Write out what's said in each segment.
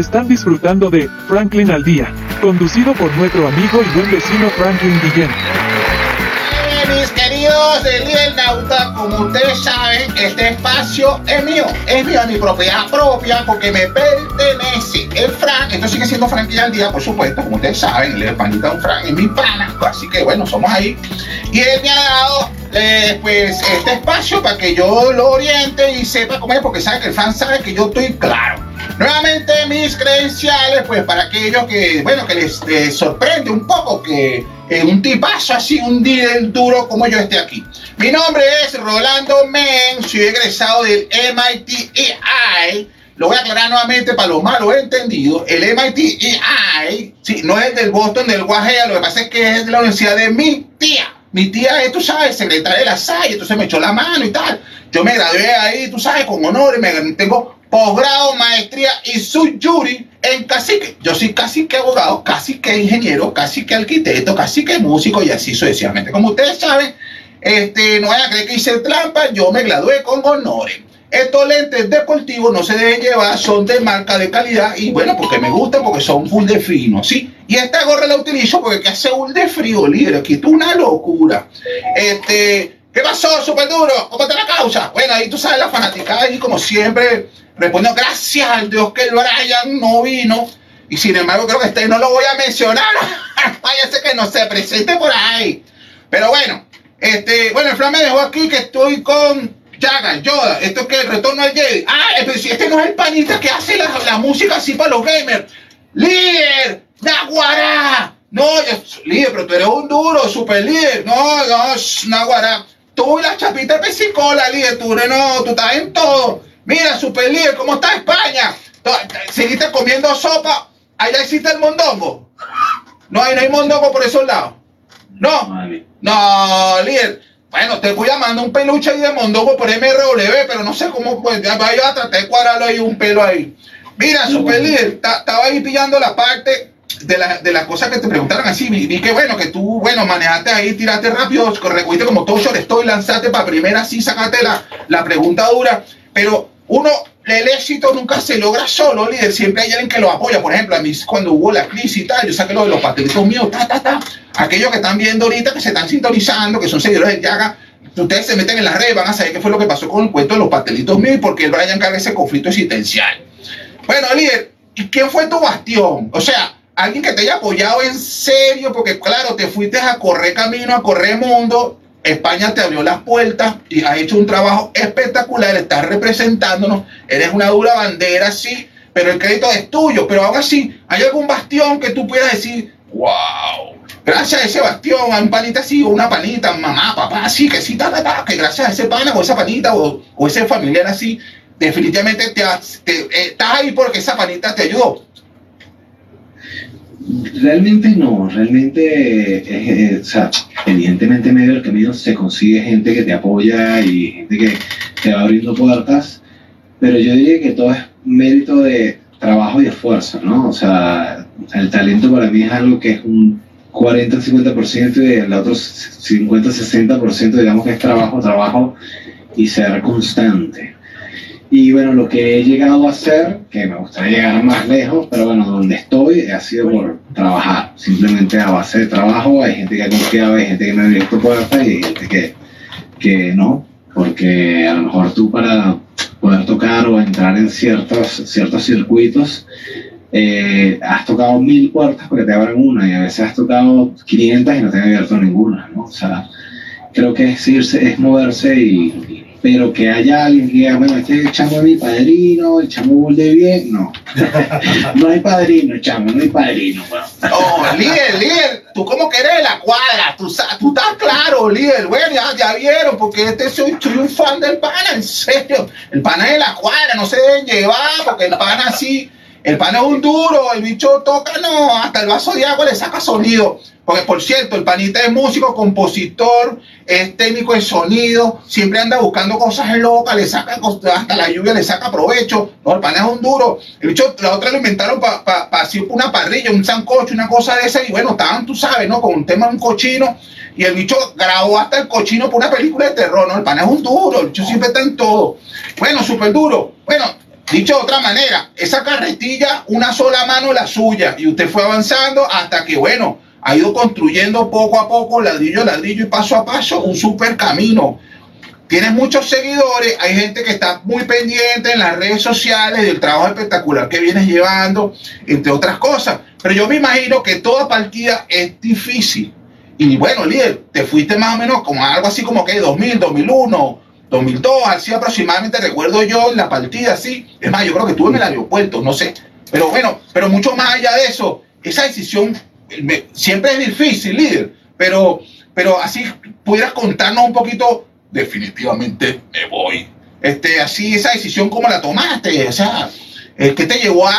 Están disfrutando de Franklin al Día, conducido por nuestro amigo y buen vecino Franklin Guillén. Mis queridos Líder Nauta, como ustedes saben, este espacio es mío, es mío, mi propiedad propia, porque me pertenece. El Frank, esto sigue siendo Franklin al día, por supuesto, como ustedes saben, el panita un Frank es mi pana, así que bueno, somos ahí. Y él me ha dado eh, pues este espacio para que yo lo oriente y sepa cómo es, porque sabe que el fan sabe que yo estoy claro. Mis credenciales, pues para aquellos que, bueno, que les, sorprende un poco que en un tipazo así, un día duro como yo esté aquí. Mi nombre es Rolando Men, soy egresado del MIT EI. Lo voy a aclarar nuevamente para los malos entendidos. El MIT EI, sí, no es del Boston, del Guajea, lo que pasa es que es de la universidad de mi tía. Mi tía es, tú sabes, secretaria de la SAI, entonces me echó la mano y tal. Yo me gradué ahí, tú sabes, con honores, me tengo posgrado, maestría y jury en cacique. Yo soy casi que abogado, casi que ingeniero, casi que arquitecto, casi que músico y así sucesivamente. Como ustedes saben, este, no vayan a creer que hice trampa, yo me gradué con honores. Estos lentes deportivos no se deben llevar, son de marca de calidad y bueno, porque me gustan, porque son full de fino, ¿sí? Y esta gorra la utilizo porque que hace un de frío, líder, aquí una locura. Este, ¿qué pasó, súper duro? ¿Cómo está la causa? Bueno, ahí tú sabes la fanática ahí como siempre respondió, gracias al Dios que el Brian no vino. Y sin embargo, creo que este no lo voy a mencionar. Váyase que no se presente por ahí. Pero bueno, este, bueno, el Fran me dejó aquí que estoy con Yaga, Yoda. Esto es que el retorno al Jedi. Ah, si este no es el panita que hace la, la música así para los gamers. ¡Líder! ¡Naguará! No, yo- líder, pero tú eres un duro, super líder. No, no, Naguará. Tú y la chapita de pesicola, líder. Tú no, tú estás en todo. Mira, super líder, ¿cómo está España? ¿Seguiste comiendo sopa? ¿Allá existe el mondongo? No, ahí no hay mondongo por esos lados. No. No, líder. Bueno, te voy a mandar un peluche ahí de mondongo por MRW, pero no sé cómo, pues, ya vaya a tratar de cuadrarlo ahí un pelo ahí. Mira, super líder, ta- estaba ahí pillando la parte de, la- de las cosas que te preguntaron así. Vi, que bueno, que tú, bueno, manejaste ahí, tiraste rápido, corregiste como todo short estoy, lanzaste para primera, sí, sacaste la, la pregunta dura. Pero uno, el éxito nunca se logra solo, líder. Siempre hay alguien que lo apoya. Por ejemplo, a mí cuando hubo la crisis y tal, yo saqué lo de los pastelitos míos, ta, ta, ta. Aquellos que están viendo ahorita, que se están sintonizando, que son seguidores del Yaga, ustedes se meten en las redes, van a saber qué fue lo que pasó con el cuento de los pastelitos míos y por qué el Brian carga ese conflicto existencial. Bueno, líder, ¿y quién fue tu bastión? O sea, alguien que te haya apoyado en serio, porque claro, te fuiste a correr camino, a correr mundo. España te abrió las puertas y has hecho un trabajo espectacular, estás representándonos, eres una dura bandera, sí, pero el crédito es tuyo. Pero aún así, ¿hay algún bastión que tú puedas decir, wow, gracias a ese bastión, a un panita así, o una panita, mamá, papá, así, que sí, ta, ta, que gracias a ese pana o esa panita o, ese familiar así, definitivamente te- eh, estás ahí porque esa panita te ayudó. Realmente no, realmente, eh, eh, o sea, evidentemente en medio del camino se consigue gente que te apoya y gente que te va abriendo puertas, pero yo diría que todo es mérito de trabajo y esfuerzo, ¿no? O sea, el talento para mí es algo que es un 40-50% y el otro 50-60% digamos que es trabajo, trabajo y ser constante. Y bueno, lo que he llegado a hacer, que me gustaría llegar más lejos, pero bueno, donde estoy ha sido por trabajar, simplemente a base de trabajo. Hay gente que ha confiado, hay gente que me ha abierto puertas y hay gente que, que no, porque a lo mejor tú para poder tocar o entrar en ciertos, ciertos circuitos, eh, has tocado mil puertas porque te abren una y a veces has tocado 500 y no te han abierto ninguna, ¿no? O sea, creo que es irse, es moverse y, pero que haya alguien que diga, bueno, este chamo es mi padrino, el chamo de bien, no. no hay padrino, chamo, no hay padrino, bueno. Oh, líder, líder, tú como que eres de la cuadra, tú, tú estás claro, líder, bueno, ya, ya vieron, porque este soy, soy un fan del pana, en serio, el pana es de la cuadra, no se deben llevar, porque el pana así, el pana es un duro, el bicho toca, no, hasta el vaso de agua le saca sonido, porque por cierto, el panita es músico, compositor, es técnico de sonido, siempre anda buscando cosas locas, le saca, hasta la lluvia le saca provecho, no, el pana es un duro, el bicho, la otra lo inventaron para pa, pa, una parrilla, un sancocho, una cosa de esa, y bueno, estaban, tú sabes, ¿no? Con un tema de un cochino, y el bicho grabó hasta el cochino por una película de terror, ¿no? El pana es un duro, el bicho siempre está en todo. Bueno, súper duro. Bueno, Dicho de otra manera, esa carretilla, una sola mano la suya, y usted fue avanzando hasta que, bueno, ha ido construyendo poco a poco, ladrillo a ladrillo y paso a paso, un super camino. Tienes muchos seguidores, hay gente que está muy pendiente en las redes sociales del trabajo espectacular que vienes llevando, entre otras cosas. Pero yo me imagino que toda partida es difícil. Y bueno, líder, te fuiste más o menos como algo así como que 2000, 2001, 2002, así aproximadamente recuerdo yo en la partida, así. Es más, yo creo que estuve en el aeropuerto, no sé. Pero bueno, pero mucho más allá de eso, esa decisión siempre es difícil, líder. Pero, pero así pudieras contarnos un poquito definitivamente me voy. Este, así, esa decisión, ¿cómo la tomaste? O sea, ¿qué te llevó a,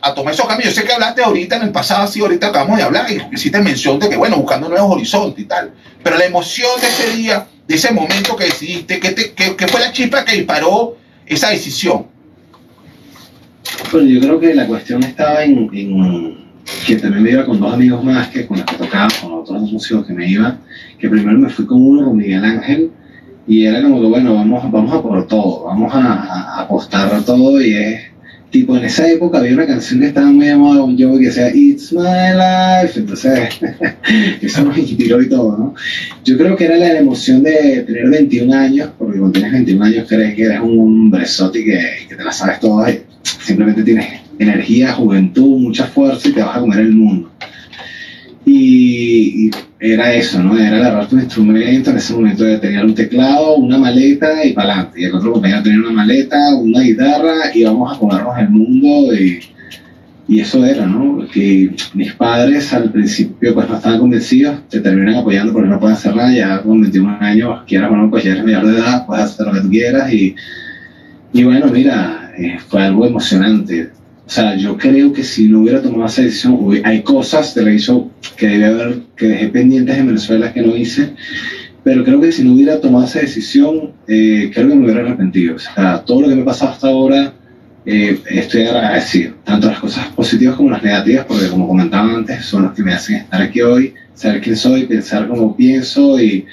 a, tomar esos cambios? Yo sé que hablaste ahorita en el pasado, así ahorita acabamos de hablar y hiciste mención de que, bueno, buscando nuevos horizontes y tal. Pero la emoción de ese día, de ese momento que decidiste, ¿qué, te, fue la chispa que disparó esa decisión? Bueno, yo creo que la cuestión estaba en, en que también me iba con dos amigos más que con los que tocaba, con otros músicos que me iba, que primero me fui con uno, con Miguel Ángel, y era como que, bueno, vamos, vamos a por todo, vamos a, a apostar a todo y es tipo en esa época había una canción que estaba muy llamada un yo que decía It's my life, entonces eso nos inspiró y todo, ¿no? Yo creo que era la emoción de tener 21 años, porque cuando tienes 21 años crees que eres un hombrezote y que, que te la sabes todo, simplemente tienes energía, juventud, mucha fuerza y te vas a comer el mundo. Y, era eso, ¿no? Era agarrar tu instrumento, en ese momento de tener un teclado, una maleta y para adelante. Y el otro compañero tenía una maleta, una guitarra y vamos a comernos el mundo y, y eso era, ¿no? Que mis padres al principio pues no estaban convencidos, te terminan apoyando porque no pueden hacer nada, ya con 21 años, quieras o no, pues ya eres mayor de edad, puedes hacer lo que tú quieras y, y bueno, mira, eh, fue algo emocionante o sea, yo creo que si no hubiera tomado esa decisión, hay cosas de la hizo que debía haber, que dejé pendientes en Venezuela que no hice, pero creo que si no hubiera tomado esa decisión, eh, creo que me hubiera arrepentido. O sea, todo lo que me ha pasado hasta ahora, eh, estoy agradecido, tanto las cosas positivas como las negativas, porque como comentaba antes, son los que me hacen estar aquí hoy, saber quién soy, pensar como pienso y,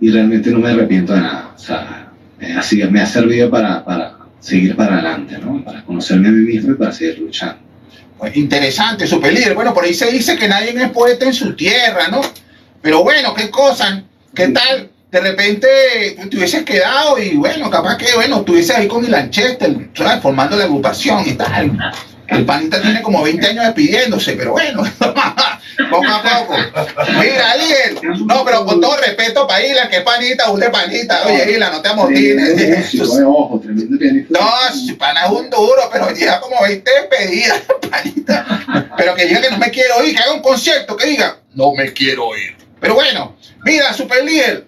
y realmente no me arrepiento de nada. O sea, así me ha servido para, para seguir para adelante, ¿no? Para conocerme a mí mismo y para seguir luchando. Pues interesante, super líder. Bueno, por ahí se dice que nadie es poeta en su tierra, ¿no? Pero bueno, qué cosa, qué tal. De repente te hubieses quedado y bueno, capaz que, bueno, estuvieses ahí con el Lanchester. Formando la agrupación y tal. El panita tiene como 20 años despidiéndose, pero bueno, poco a poco. Mira, líder, no, pero con todo respeto para Isla, que panita, usted panita. Oye, Isla, no te amotines. No, pana es un duro, pero llega como 20 despedidas, panita. Pero que diga que no me quiero ir, que haga un concierto, que diga, no me quiero ir. Pero bueno, mira, super líder.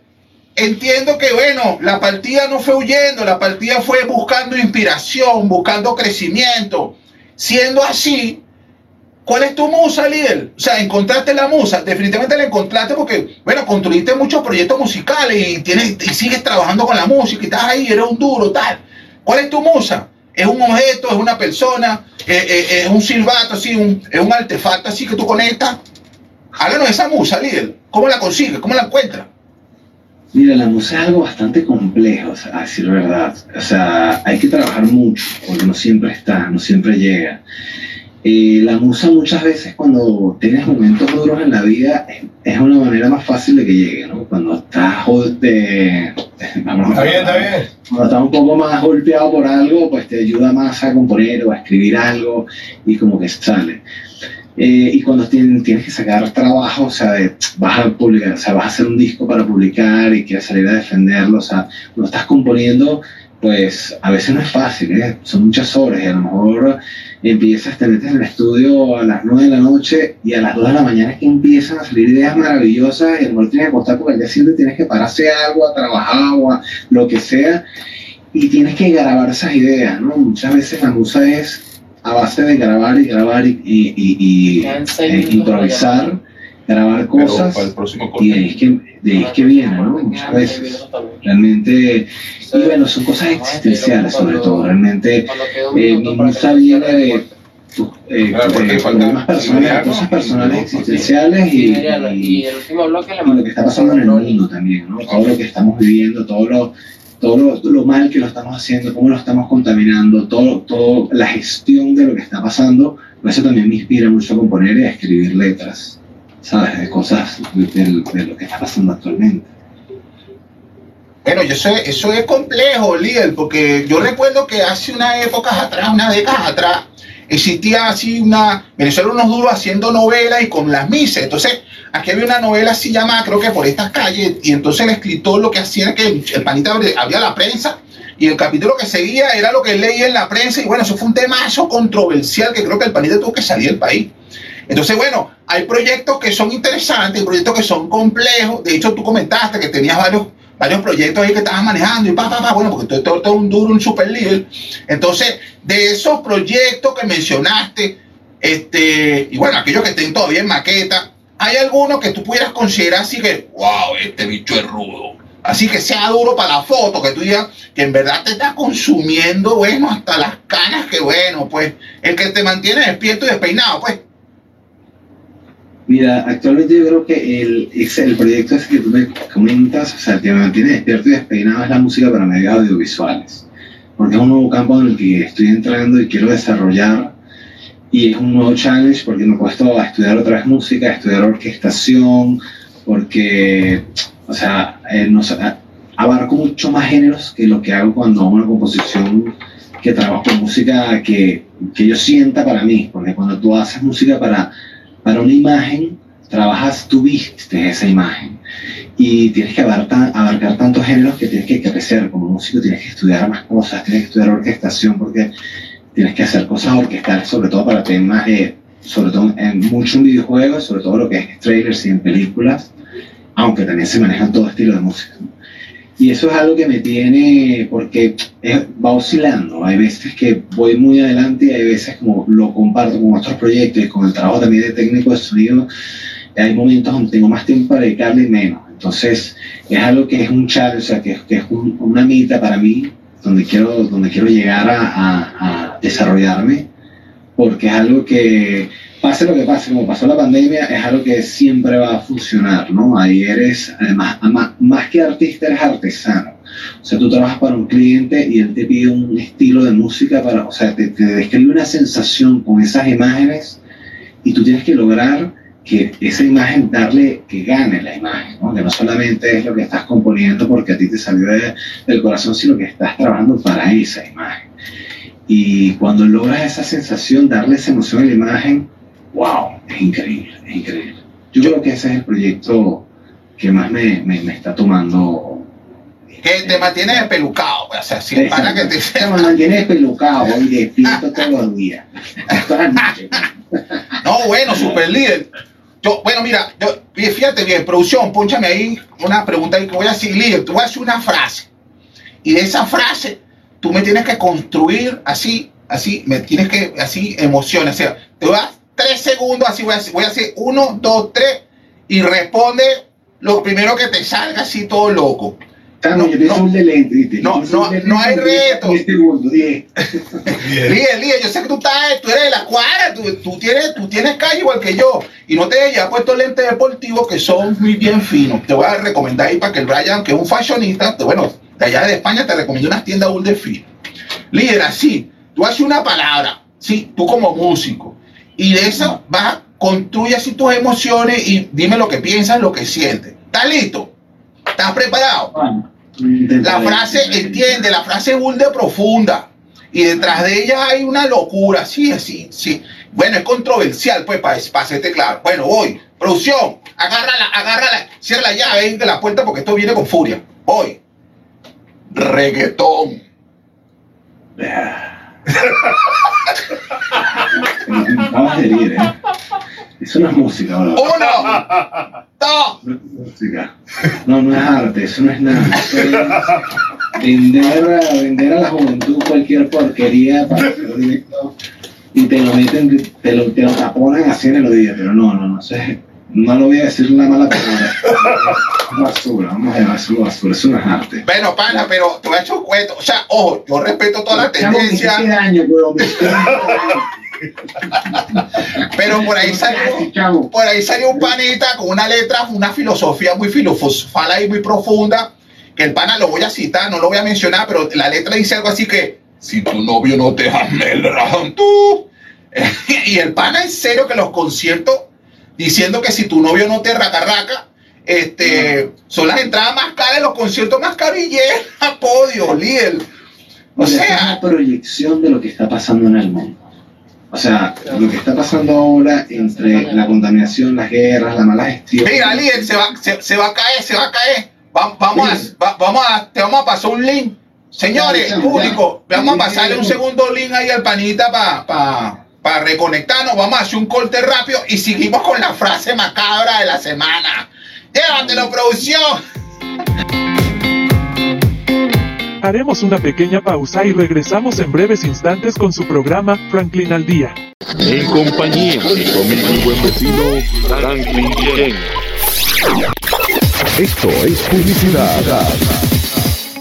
Entiendo que, bueno, la partida no fue huyendo, la partida fue buscando inspiración, buscando crecimiento Siendo así, ¿cuál es tu musa, líder? O sea, encontraste la musa, definitivamente la encontraste porque, bueno, construiste muchos proyectos musicales y, tienes, y sigues trabajando con la música y estás ahí, eres un duro, tal. ¿Cuál es tu musa? ¿Es un objeto, es una persona, eh, eh, es un silbato, así, un, es un artefacto así que tú conectas? Háblanos de esa musa, líder. ¿Cómo la consigues? ¿Cómo la encuentras? Mira, la música es algo bastante complejo, a decir verdad. O sea, hay que trabajar mucho, porque no siempre está, no siempre llega. Eh, la musa muchas veces cuando tienes momentos duros en la vida es, una manera más fácil de que llegue, ¿no? Cuando estás, de, vamos, está bien, está bien. Cuando estás un poco más golpeado por algo, pues te ayuda más a componer o a escribir algo y como que sale. Eh, y cuando tienes, tienes, que sacar trabajo, o sea, vas a publicar, o sea, vas a hacer un disco para publicar y quieres salir a defenderlo, o sea, cuando estás componiendo, pues a veces no es fácil, ¿eh? son muchas horas y a lo mejor empiezas, te metes en el estudio a las 9 de la noche y a las 2 de la mañana es que empiezan a salir ideas maravillosas y a lo mejor tienes que acostar porque al día siguiente tienes que pararse algo, a trabajar o a lo que sea y tienes que grabar esas ideas, ¿no? Muchas veces la musa es a base de grabar y grabar y, y, eh, improvisar, grabar cosas y de ahí, es que, de que viene, ¿no? Muchas veces. Realmente, y bueno, son cosas existenciales sobre todo, realmente eh, música viene de eh, problemas personales, cosas personales existenciales y, y, lo que está pasando en el mundo también, ¿no? Todo lo que estamos viviendo, todo lo todo lo, lo mal que lo estamos haciendo, cómo lo estamos contaminando, todo, todo la gestión de lo que está pasando, pues eso también me inspira mucho a componer y a escribir letras, ¿sabes? De cosas de, lo que está pasando actualmente. Bueno, yo eso es complejo, líder, porque yo recuerdo que hace unas épocas atrás, unas décadas atrás, existía así una, Venezuela unos duros haciendo novelas y con las misas. Entonces, aquí había una novela así llamada, creo que por estas calles, y entonces el escritor lo que hacía era que el, panita abría la prensa y el capítulo que seguía era lo que leía en la prensa, y bueno, eso fue un tema eso controversial que creo que el panita tuvo que salir del país. Entonces, bueno, hay proyectos que son interesantes, hay proyectos que son complejos. De hecho, tú comentaste que tenías varios, varios proyectos ahí que estabas manejando y pa, pa, pa, bueno, porque tú eres todo un duro, un super líder. Entonces, de esos proyectos que mencionaste, este, y bueno, aquellos que estén todavía en maqueta, ¿hay alguno que tú pudieras considerar así que, wow, este bicho es rudo? Así que sea duro para la foto, que tú digas que en verdad te está consumiendo, bueno, hasta las canas, que bueno, pues, el que te mantiene despierto y despeinado, pues. Mira, actualmente yo creo que el, el proyecto ese que tú me comentas, o sea, que me mantiene despierto y despeinado es la música para medios audiovisuales. Porque es un nuevo campo en el que estoy entrando y quiero desarrollar. Y es un nuevo challenge porque me he puesto a estudiar otra vez música, a estudiar orquestación, porque, o sea, eh, no abarco mucho más géneros que lo que hago cuando hago una composición que trabajo con música que, que yo sienta para mí. Porque cuando tú haces música para para una imagen, trabajas, tú viste esa imagen y tienes que abarcar, tantos géneros que tienes que crecer como músico, tienes que estudiar más cosas, tienes que estudiar orquestación porque tienes que hacer cosas orquestales, sobre todo para temas, eh, sobre todo en mucho en videojuegos, sobre todo lo que es trailers y en películas, aunque también se manejan todo estilo de música. Y eso es algo que me tiene, porque va oscilando. Hay veces que voy muy adelante y hay veces como lo comparto con otros proyectos y con el trabajo también de técnico de sonido. Hay momentos donde tengo más tiempo para dedicarle y menos. Entonces es algo que es un challenge, o sea, que, que es un- una meta para mí, donde quiero, donde quiero llegar a desarrollarme, porque es algo que, pase lo que pase, como pasó la pandemia, es algo que siempre va a funcionar, ¿no? Ahí eres, además, más que artista, eres artesano. O sea, tú trabajas para un cliente y él te pide un estilo de música para, o sea, te, te describe una sensación con esas imágenes y tú tienes que lograr que esa imagen, darle, que gane la imagen, ¿no? Que no solamente es lo que estás componiendo porque a ti te salió de- del corazón, sino que estás trabajando para esa imagen. Y cuando logras esa sensación, darle esa emoción a la imagen, wow, es increíble, es increíble. Yo creo que ese es el proyecto que más me, me, me está tomando. Que te mantiene despelucado, o sea, sin para que te me mantiene despelucado y despierto todos los días. Todas las noches. No, bueno, super líder. Yo, bueno, mira, yo, fíjate bien, producción, ponchame ahí una pregunta que voy a decir, líder, tú vas a decir una frase. Y de esa frase, tú me tienes que construir así, así, me tienes que, así, emociones. O sea, te dar tres segundos, así voy a, voy a hacer uno, dos, tres, y responde lo primero que te salga así todo loco. Pienso no. No, no, hay reto. segundos, líder, yo sé que tú estás, tú eres de la cuadra, tú, tú tienes, tú tienes calle igual que yo. Y no te hayas puesto lentes deportivos que son muy bien finos. Te voy a recomendar ahí para que el Brian, que es un fashionista, te- bueno, de allá de España, te recomiendo unas tiendas de fino. Líder, así, tú haces una palabra, sí, tú como músico. Y de esa vas, construye así tus emociones y dime lo que piensas, lo que sientes. ¿Estás listo? ¿Estás preparado? Bueno, La frase, entiende, la frase burda profunda. Y detrás de ella hay una locura, sí, sí, sí. Bueno, es controversial, pues, para, para hacerte claro. Bueno, voy. Producción, agárrala, agárrala, cierra la llave de la puerta porque esto viene con furia. Voy. Reggaetón. Acabas de herir, ¿eh? Eso no es música, bro. Uno, dos, No es música. No, no es arte, eso no es nada. Eso es vender, a, vender a la juventud cualquier porquería para hacer directo y te lo meten, te lo, te lo taponan así en el oído, pero no, no, no sé. No lo voy a decir una mala palabra. Basura, vamos a llamarlo basura, eso no es arte. bueno, pana, pero voy a echar un cuento. O sea, ojo, yo respeto toda la tendencia, daño, bro, daño. pero por ahí salió. Por ahí salió un panita con una letra, una filosofía muy filosofal y muy profunda. que el pana lo voy a citar, no lo voy a mencionar, pero la letra dice algo así que, si tu novio no te ama el tú. y el pana en serio que los conciertos, diciendo que si tu novio no te raca raca, este, son las entradas más caras, los conciertos más caros y a podio, líder. O sea, es una proyección de lo que está pasando en el mundo. O sea, lo que está pasando ahora entre la contaminación, las guerras, la mala gestión. Mira, líder, se va, se, va a caer, se va a caer. vamos, a, vamos a, te vamos a pasar un link. Señores, público, vamos a pasarle un segundo link ahí al panita para para reconectarnos. Vamos a hacer un corte rápido y seguimos con la frase macabra de la semana. Llévatelo, producción. Haremos una pequeña pausa y regresamos en breves instantes con su programa Franklin al Día. En compañía de mi buen vecino Franklin Esto es publicidad